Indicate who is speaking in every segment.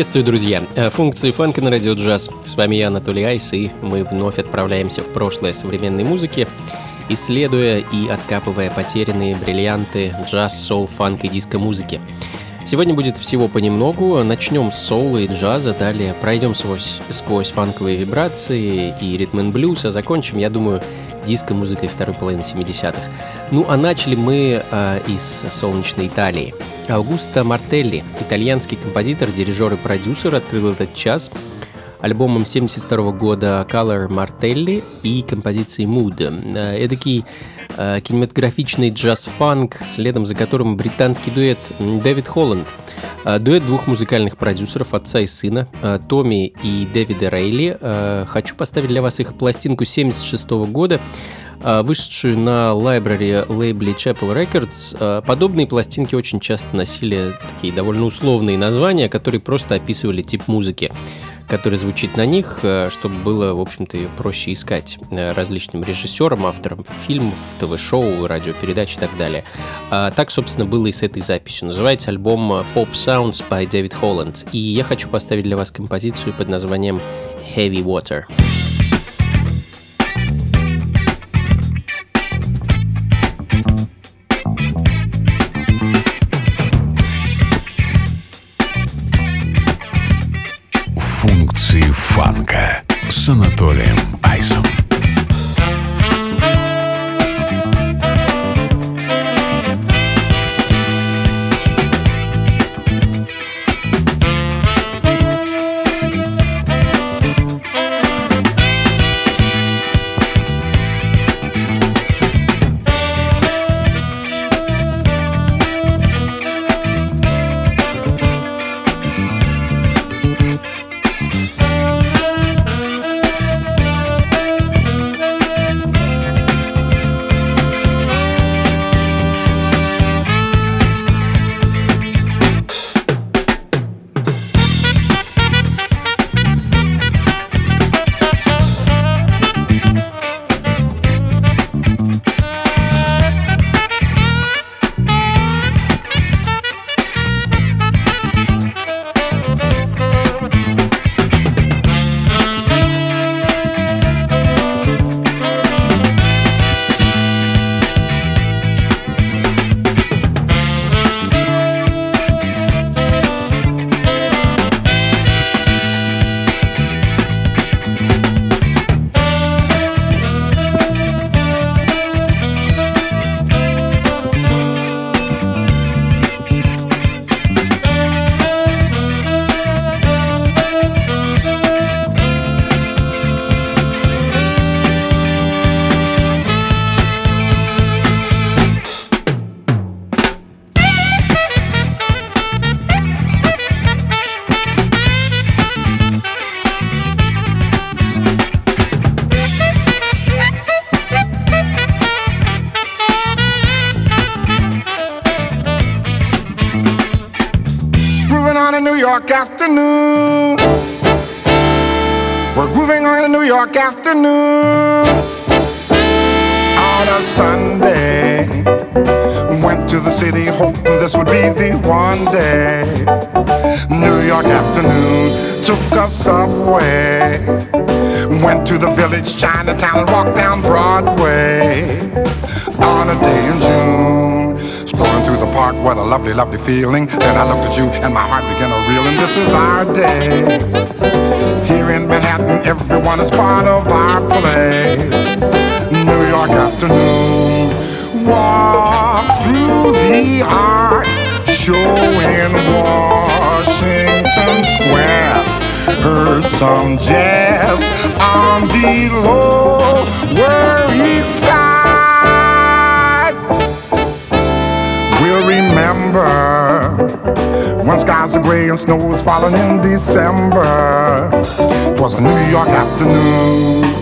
Speaker 1: Приветствую, друзья! Э, функции фанка на радио джаз. С вами я, Анатолий Айс, и мы вновь отправляемся в прошлое современной музыки, исследуя и откапывая потерянные бриллианты джаз, соул, фанк и диско-музыки. Сегодня будет всего понемногу. Начнем с соула и джаза, далее пройдем сквозь, сквозь фанковые вибрации и ритм блюз, а закончим, я думаю, диско-музыкой второй половины 70-х. Ну а начали мы э, из солнечной Италии. Аугусто Мартелли, итальянский композитор, дирижер и продюсер, открыл этот час альбомом 72 года Color Martelli и композицией Mood. Э, эдакий кинематографичный джаз-фанк, следом за которым британский дуэт Дэвид Холланд. Э, дуэт двух музыкальных продюсеров, отца и сына, э, Томми и Дэвида Рейли. Э, хочу поставить для вас их пластинку 76 года, вышедшую на library лейбле Chapel Records. Подобные пластинки очень часто носили такие довольно условные названия, которые просто описывали тип музыки который звучит на них, э, чтобы было, в общем-то, проще искать э, различным режиссерам, авторам фильмов, ТВ-шоу, радиопередач и так далее. А так, собственно, было и с этой записью. Называется альбом Pop Sounds by David Holland. И я хочу поставить для вас композицию под названием Heavy Water.
Speaker 2: фанка с Анатолием Айсом.
Speaker 3: New afternoon. On a Sunday, went to the city hoping this would be the one day. New York afternoon, took a subway. Went to the village, Chinatown, walked down Broadway. On a day in June, strolling through the park, what a lovely, lovely feeling. Then I looked at you and my heart began to reel, and this is our day. In Manhattan, everyone is part of our play. New York afternoon, walk through the art show in Washington Square. Heard some jazz on the Lower East Side. We'll remember when skies are gray and snow was falling in December. It was a New York afternoon.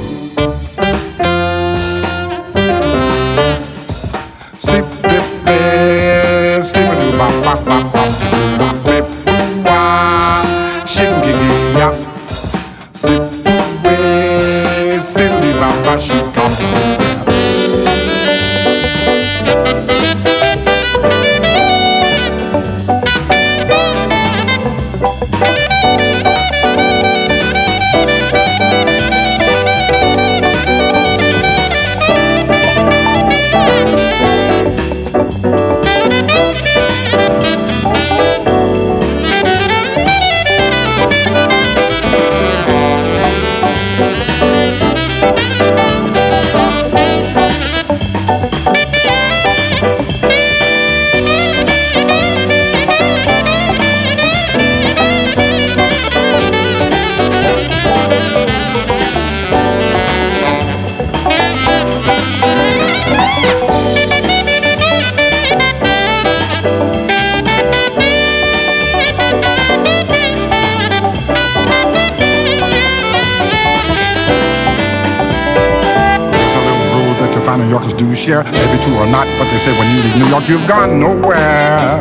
Speaker 3: Share, maybe true or not, but they say when you leave New York, you've gone nowhere.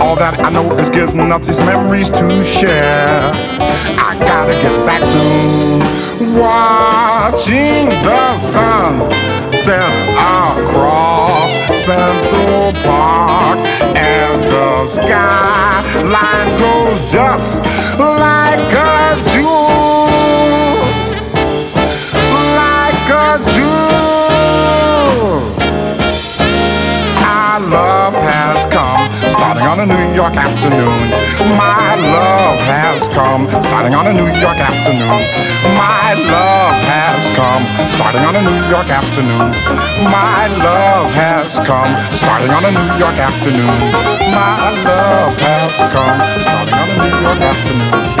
Speaker 3: All that I know is us these memories to share. I gotta get back soon. Watching the sun set across Central Park as the skyline glows just like a jewel. A New York afternoon. My love has come, starting on a New York afternoon. My love has come, starting on a New York afternoon. My love has come, starting on a New York afternoon. My love has come, starting on a New York afternoon.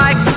Speaker 4: Like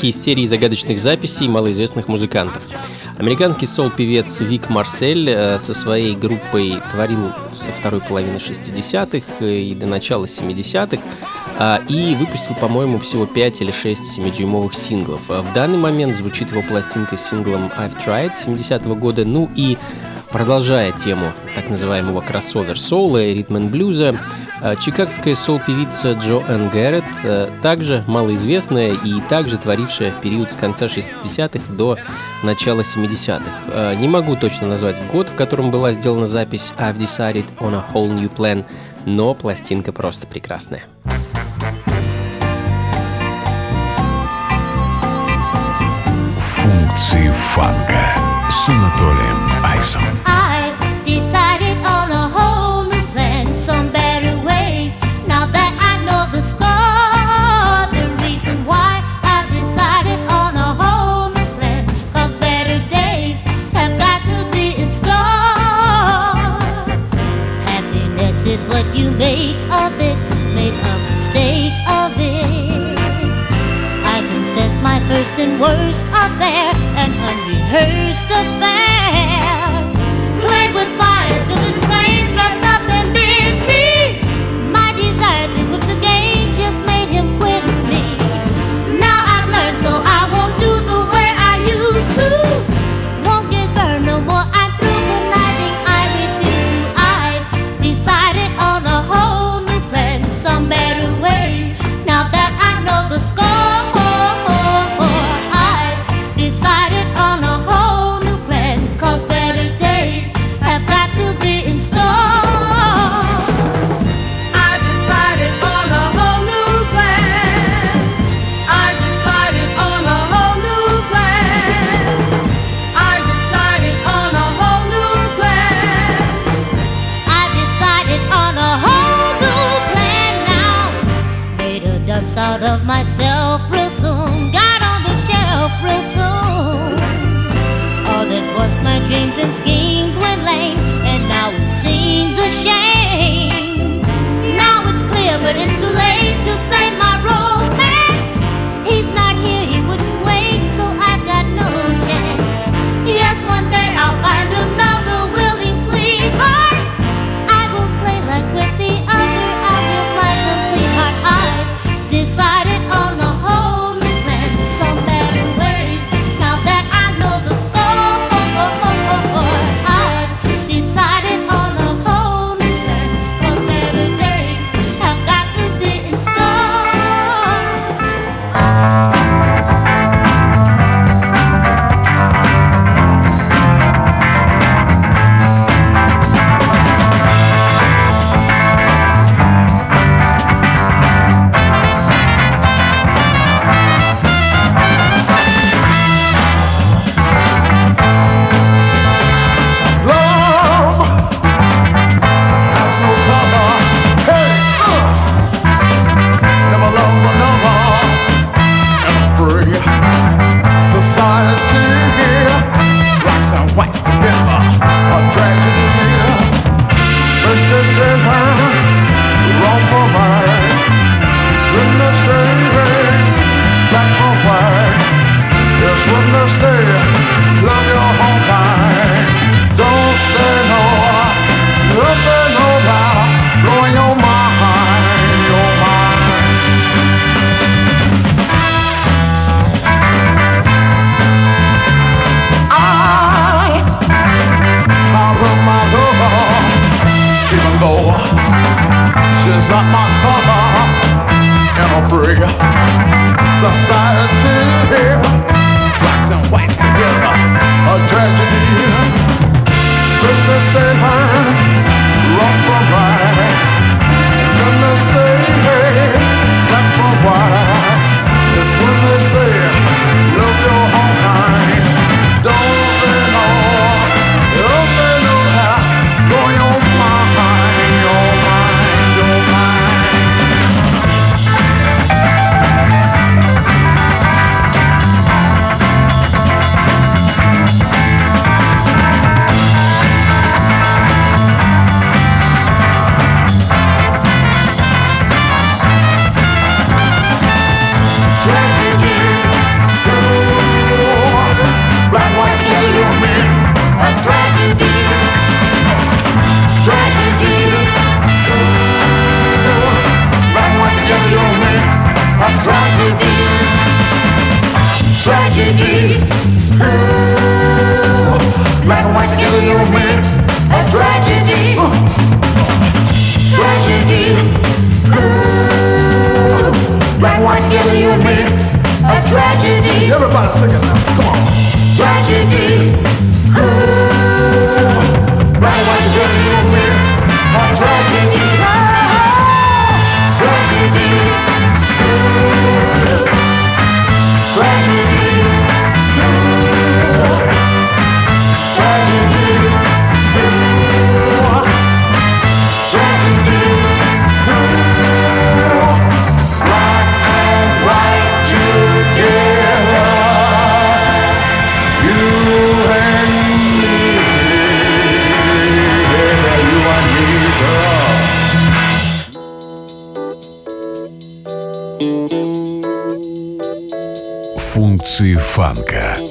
Speaker 1: новинки из серии загадочных записей малоизвестных музыкантов. Американский сол-певец Вик Марсель э, со своей группой творил со второй половины 60-х э, и до начала 70-х а, и выпустил, по-моему, всего 5 или 6 7-дюймовых синглов. А в данный момент звучит его пластинка с синглом I've Tried 70-го года, ну и продолжая тему так называемого кроссовер-соло и ритм-н-блюза, блюза Э, чикагская сол-певица Джо Энн Гэррет, э, также малоизвестная и также творившая в период с конца 60-х до начала 70-х. Э, не могу точно назвать год, в котором была сделана запись «I've decided on a whole new plan», но пластинка просто прекрасная.
Speaker 2: Функции фанка с Анатолием Айсом.
Speaker 5: make of it, made a mistake of it. I
Speaker 6: confess my first and worst affair, an unrehearsed
Speaker 2: affair.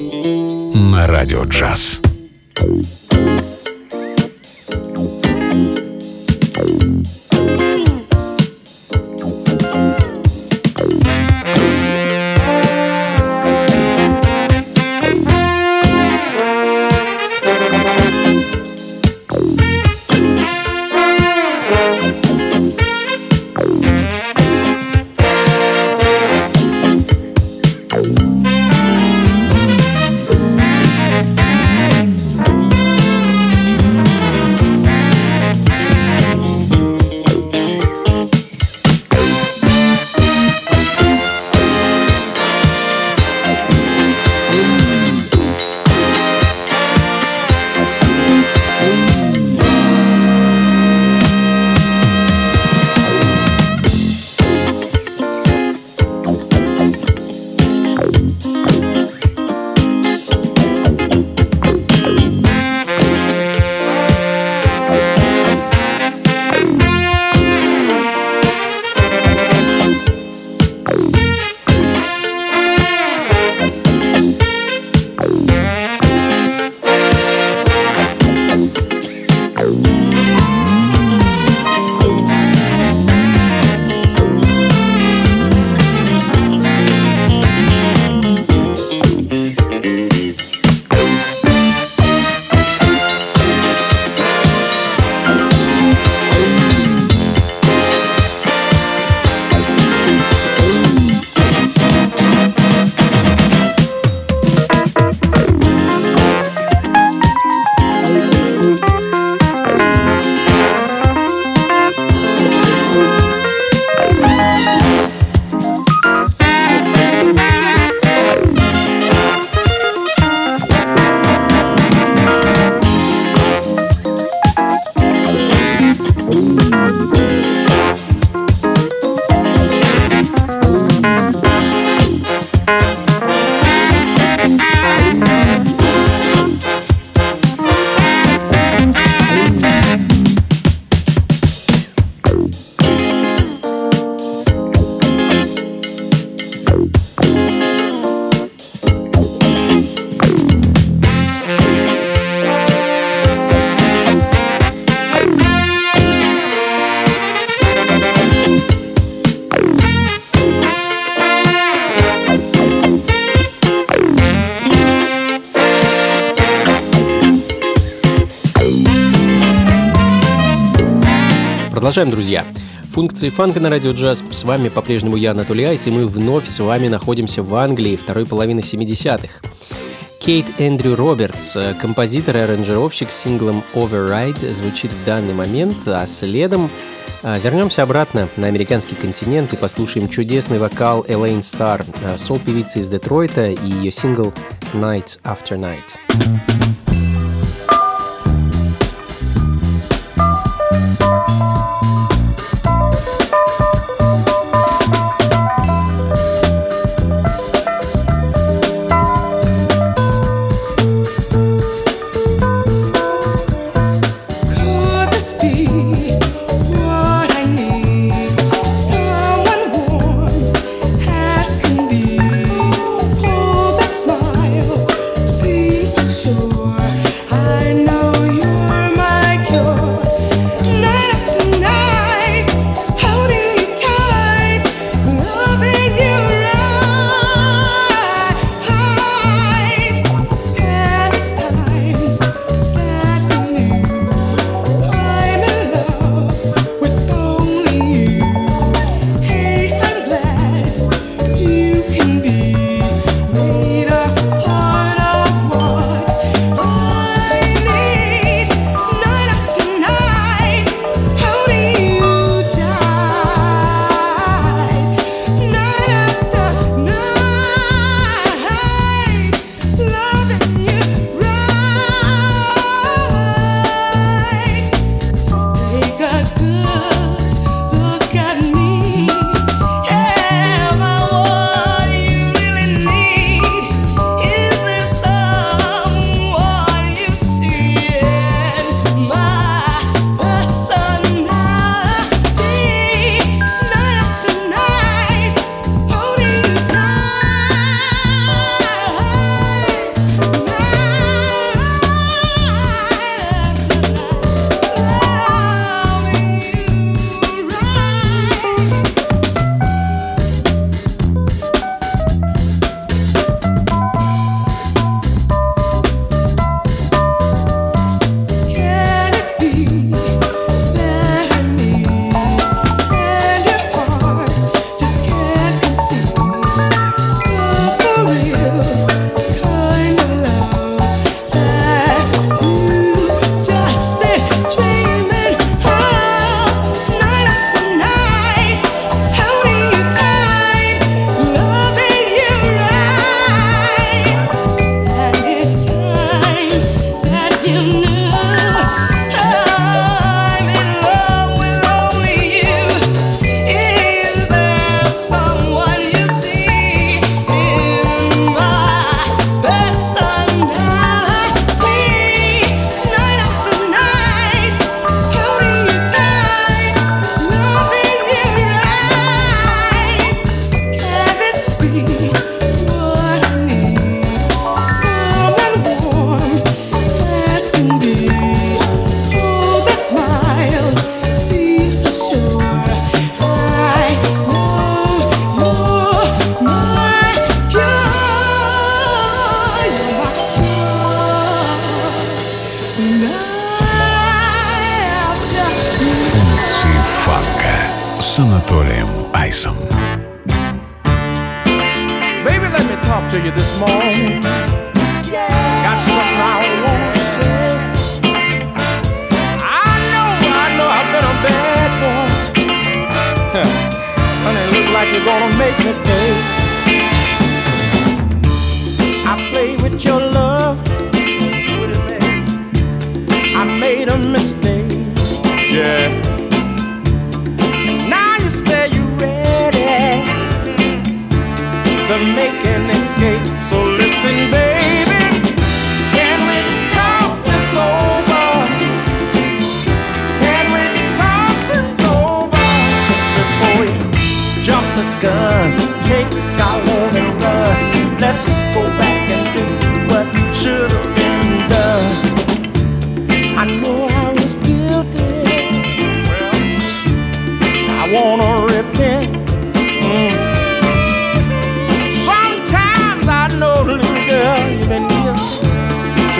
Speaker 2: На радио джаз.
Speaker 1: Продолжаем, друзья. Функции фанка на радио джаз. С вами по-прежнему я, Анатолий Айс, и мы вновь с вами находимся в Англии второй половины 70-х. Кейт Эндрю Робертс, композитор и аранжировщик с синглом Override, звучит в данный момент, а следом а, вернемся обратно на американский континент и послушаем чудесный вокал Элейн Стар, а, сол-певицы из Детройта и ее сингл Night After Night.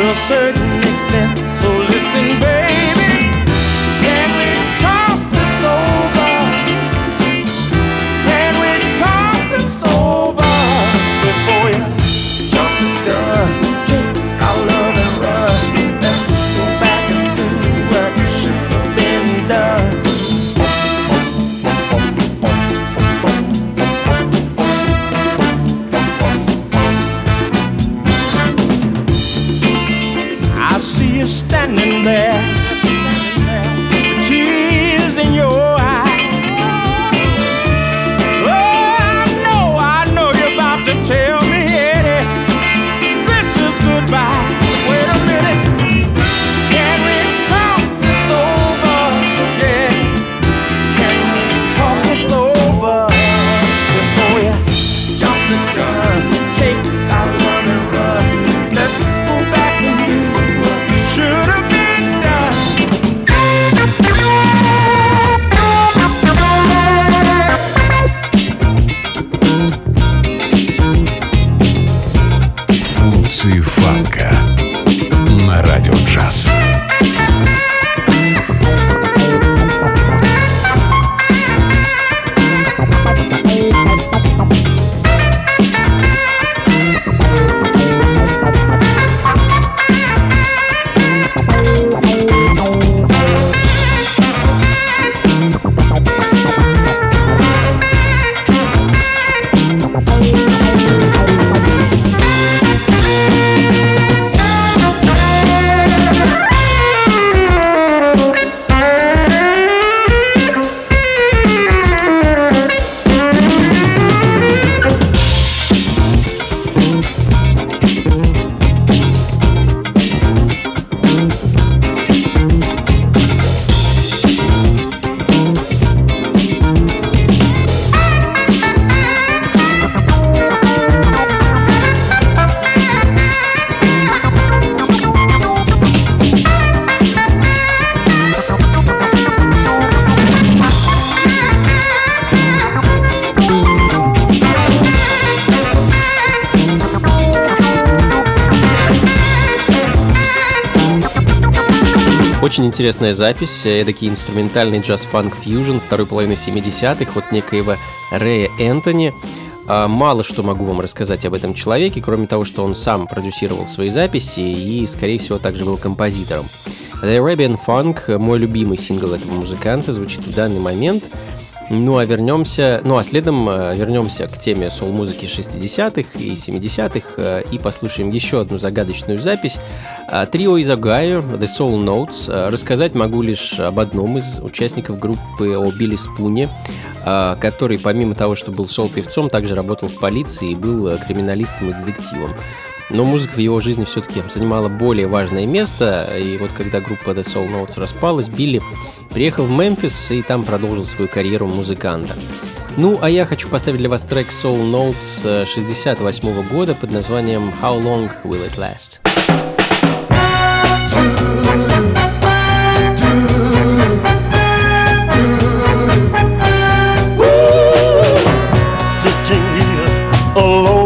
Speaker 7: A certain extent. So listen, baby,
Speaker 1: Очень интересная запись, эдакий инструментальный джаз-фанк фьюжн второй половины 70-х от некоего Рэя Энтони. А, Мало что могу вам рассказать об этом человеке, кроме того, что он сам продюсировал свои записи и, скорее всего, также был композитором. The Arabian Funk, мой любимый сингл этого музыканта, звучит в данный момент. Ну а вернемся, ну а следом э, вернемся к теме соул-музыки 60-х и 70-х э, и послушаем еще одну загадочную запись. Э, Трио из Огайо, The Soul Notes. Рассказать могу лишь об одном из участников группы, о Билли Спуне, который помимо того, что был сол-певцом, также работал в полиции и был криминалистом и детективом. Но музыка в его жизни все-таки занимала более важное место, и вот когда группа The Soul Notes распалась, Билли приехал в Мемфис и там продолжил свою карьеру музыканта. Ну, а я хочу поставить для вас трек Soul Notes 68 года под названием How Long Will It Last?
Speaker 8: alone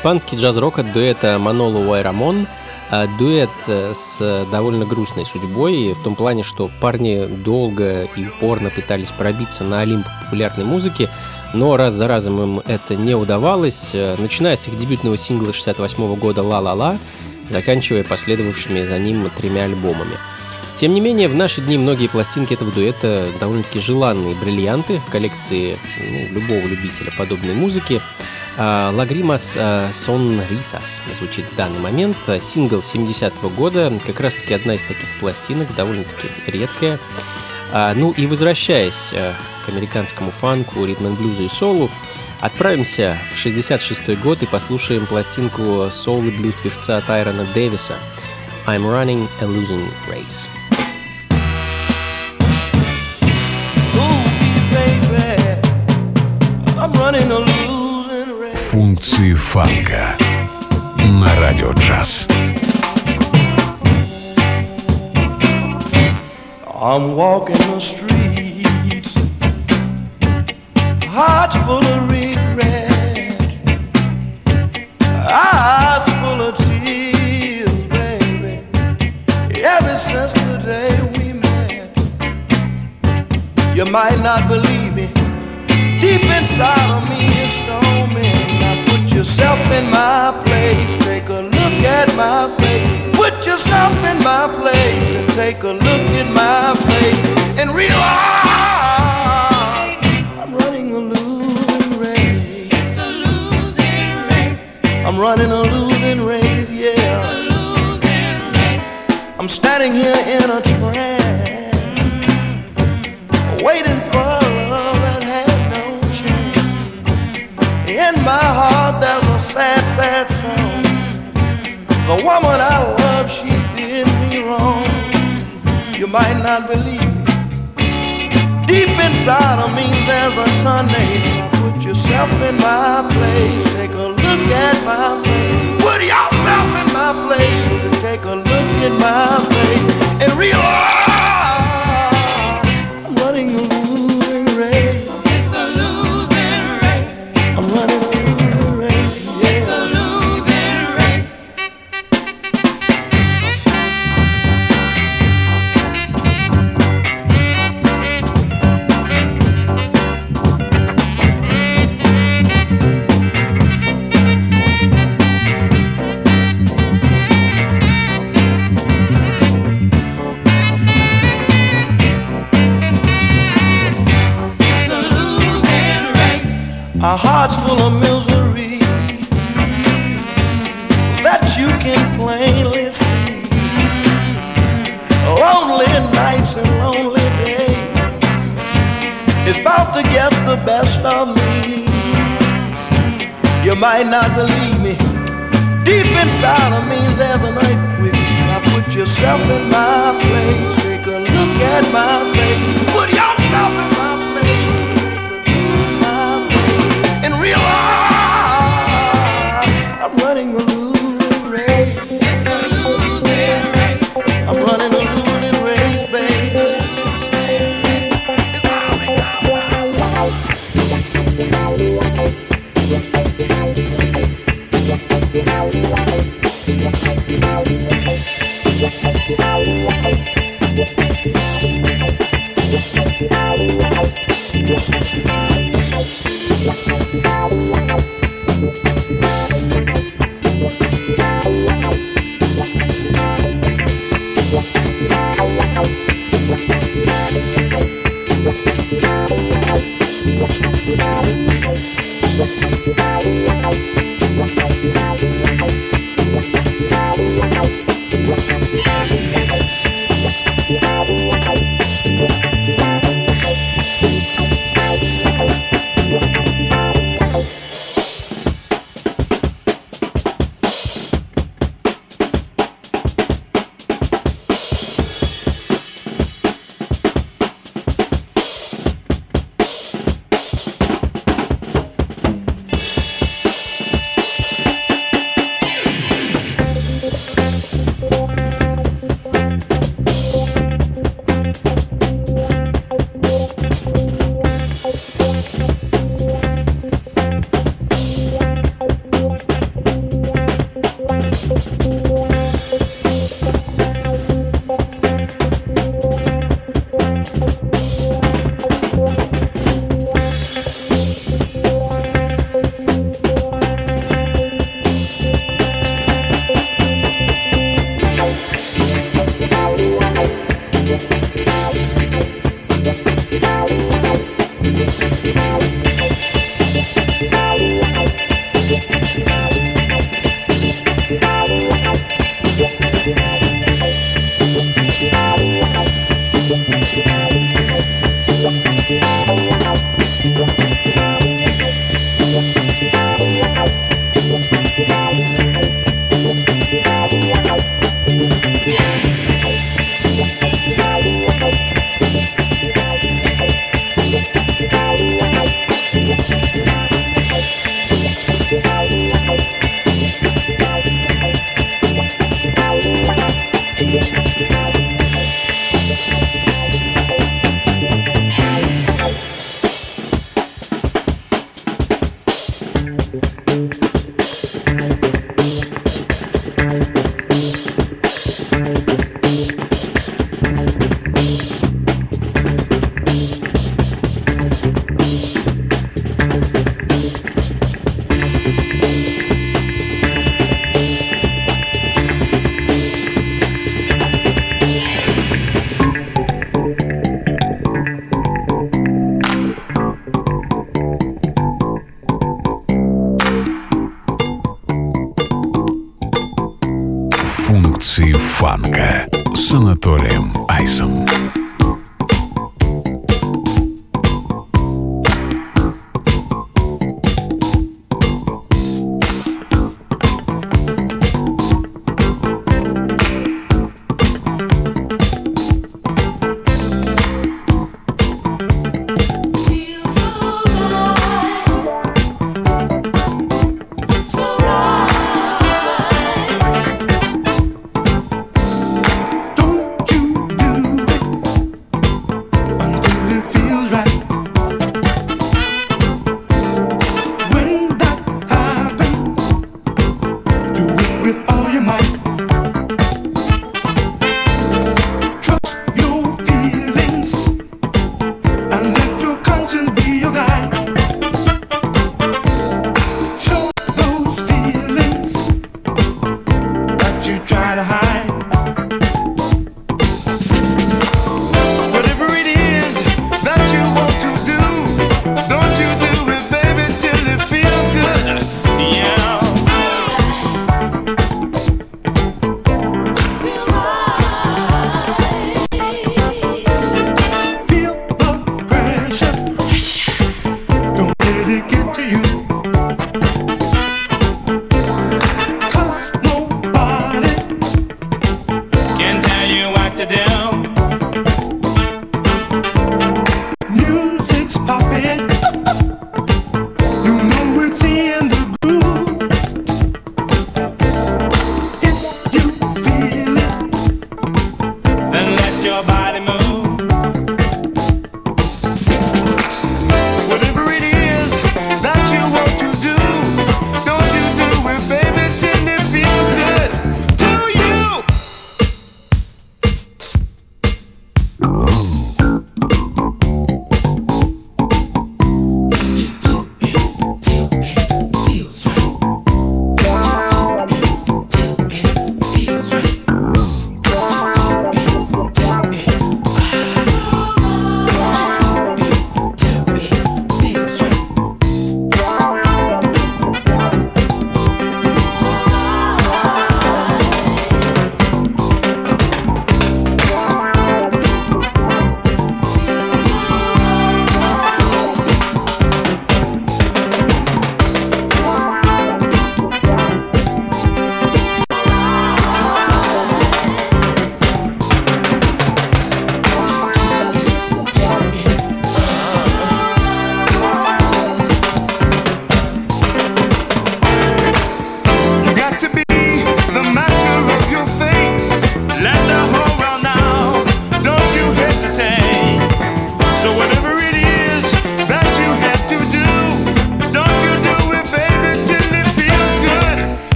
Speaker 1: Испанский джаз-рок от дуэта Маноло Уайрамон а дуэт э, с довольно грустной судьбой, в том плане, что парни долго и упорно пытались пробиться на Олимп популярной музыки, но раз за разом им это не удавалось, э, начиная с их дебютного сингла 68 года «Ла-ла-ла», заканчивая последовавшими за ним тремя альбомами. Тем не менее, в наши дни многие пластинки этого дуэта довольно-таки желанные бриллианты в коллекции ну, любого любителя подобной музыки. А, Лагримас Сон Рисас звучит в данный момент. Сингл 70-го года, как раз-таки одна из таких пластинок, довольно-таки редкая. А, Ну и возвращаясь к американскому фанку, ритм блюзу и солу, отправимся в 66 год и послушаем пластинку соул и блюз певца Тайрона Дэвиса «I'm running a losing race».
Speaker 2: Функции фанка на радио джаз.
Speaker 7: I'm walking the streets, hearts full of regret, eyes full of tears, baby. Ever since the day we met, you might not believe me. Deep inside of me is storming. Now put yourself in my place. Take a look at my face. Put yourself in my place and take a look at my face and realize running
Speaker 9: alone. Thank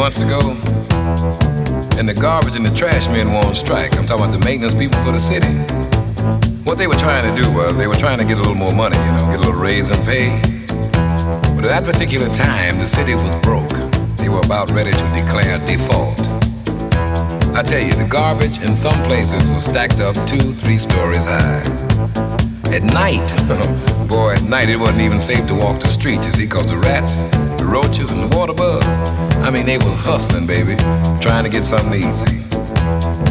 Speaker 9: months ago, and the garbage and the trash men were on strike. I'm talking about the maintenance people for the city. What they were trying to do was they were trying to get a little more money, you know, get a little raise in pay. But at that particular time, the city was broke. They were about ready to declare default. I tell you, the garbage in some places was stacked up two, three stories high. At night, boy, at night it wasn't even safe to walk the street, you see, because the rats, roaches, and the water bugs, I mean, they were hustling, baby, trying to get something easy.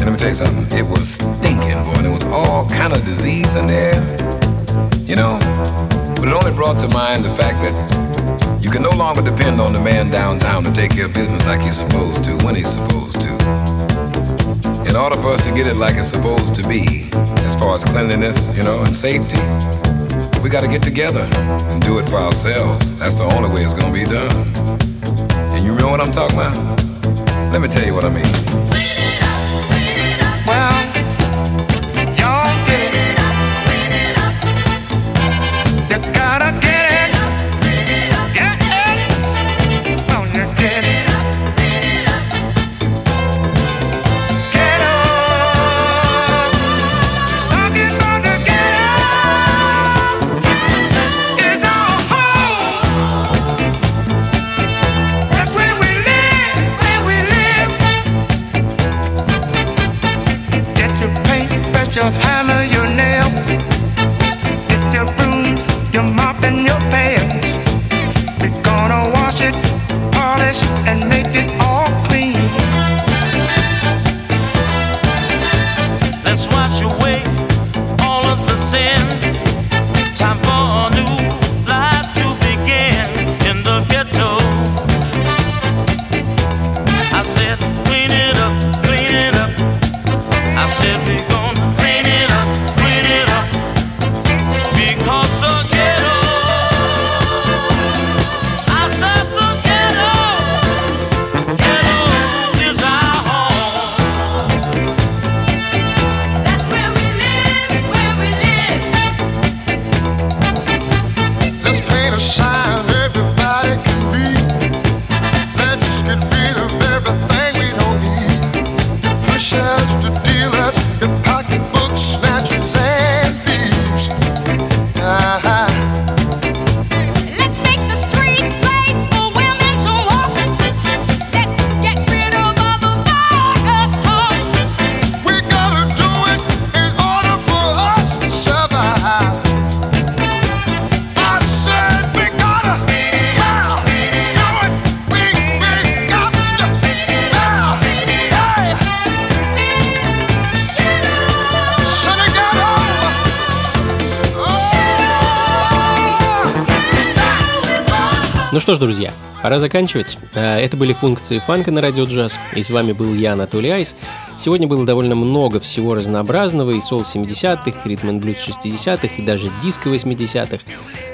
Speaker 9: And let me tell you something, it was stinking, boy, and there was all kind of disease in there, you know. But it only brought to mind the fact that you can no longer depend on the man downtown to take care of business like he's supposed to, when he's supposed to. In order for us to get it like it's supposed to be, as far as cleanliness, you know, and safety, we got to get together and do it for ourselves. That's the only way it's to be done. And you know what I'm talking about? Let me tell you what I mean.
Speaker 1: Ну что ж, друзья, пора заканчивать. А, Это были функции фанка на радио джаз, и с вами был я, Анатолий Айс. Сегодня было довольно много всего разнообразного, и сол 70-х, ритм and блюз 60-х, и даже диско 80-х.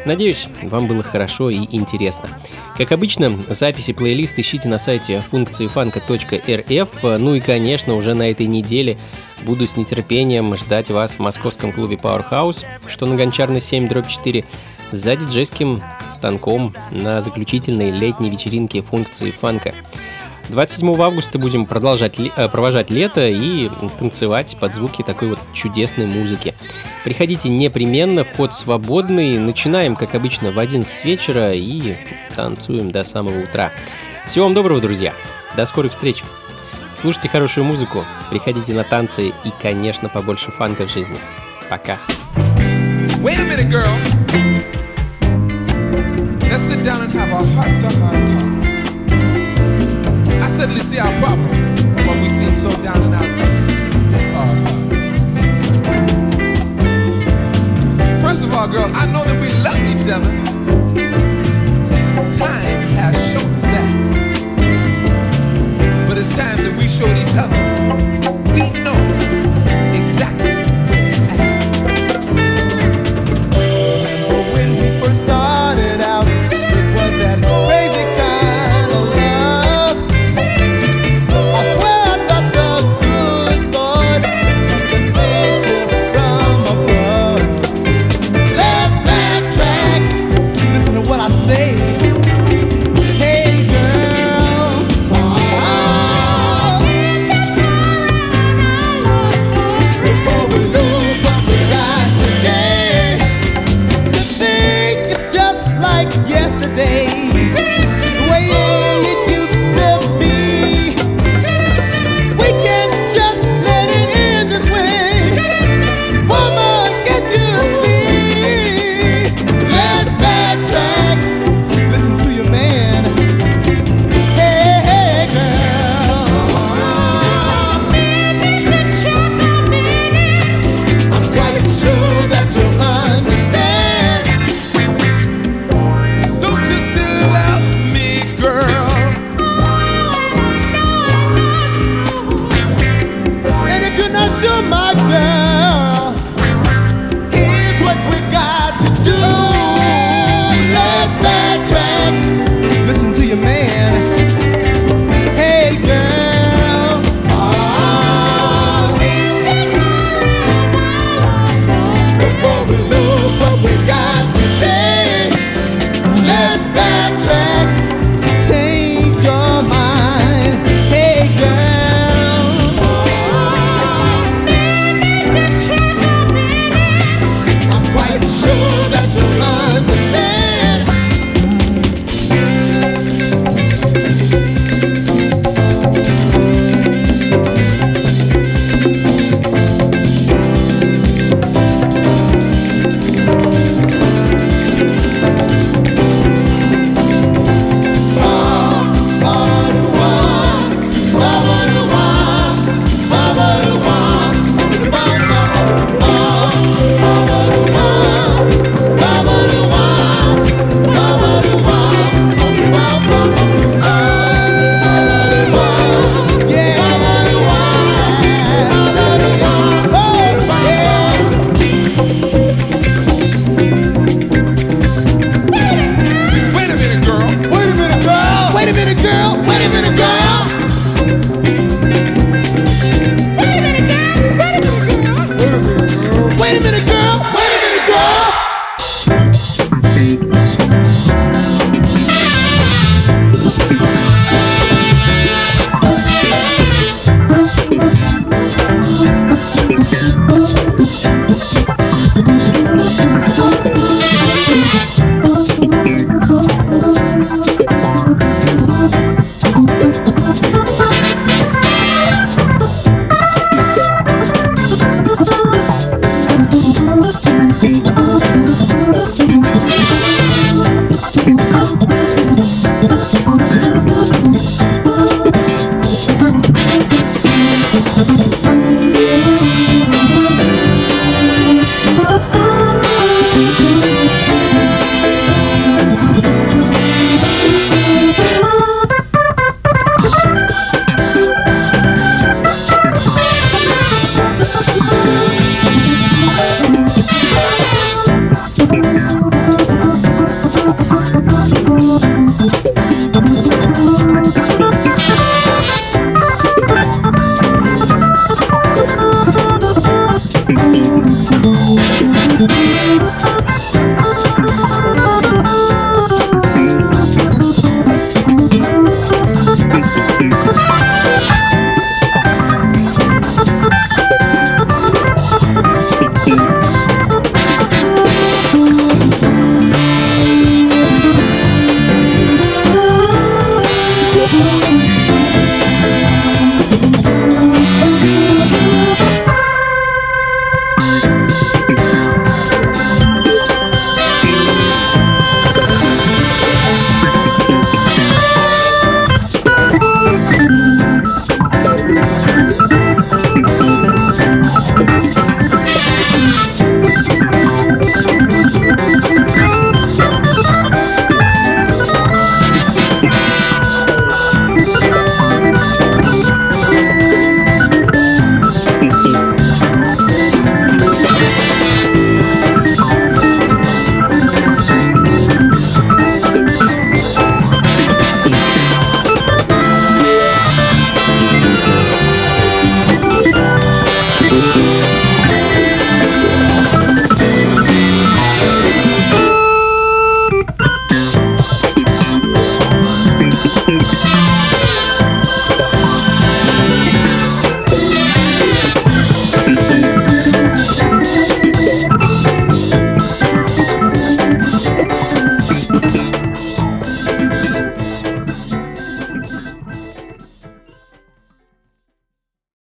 Speaker 1: Надеюсь, вам было хорошо и интересно. Как обычно, записи плейлист ищите на сайте функции фанка.рф. Ну и, конечно, уже на этой неделе буду с нетерпением ждать вас в московском клубе Powerhouse, что на Гончарной 7 дробь 4, за диджейским станком на заключительной летней вечеринке функции фанка. 27 августа будем продолжать э, провожать лето и танцевать под звуки такой вот чудесной музыки. Приходите непременно, вход свободный. Начинаем, как обычно, в 11 вечера и танцуем до самого утра. Всего вам доброго, друзья. До скорых встреч. Слушайте хорошую музыку, приходите на танцы и, конечно, побольше фанка в жизни. Пока.
Speaker 10: Wait a minute, girl. Let's sit down and have a heart to heart talk. I suddenly see our problem when we seem so down and out. Uh, First of all, girl, I know that we love each other. Time has shown us that. But it's time that we showed each other.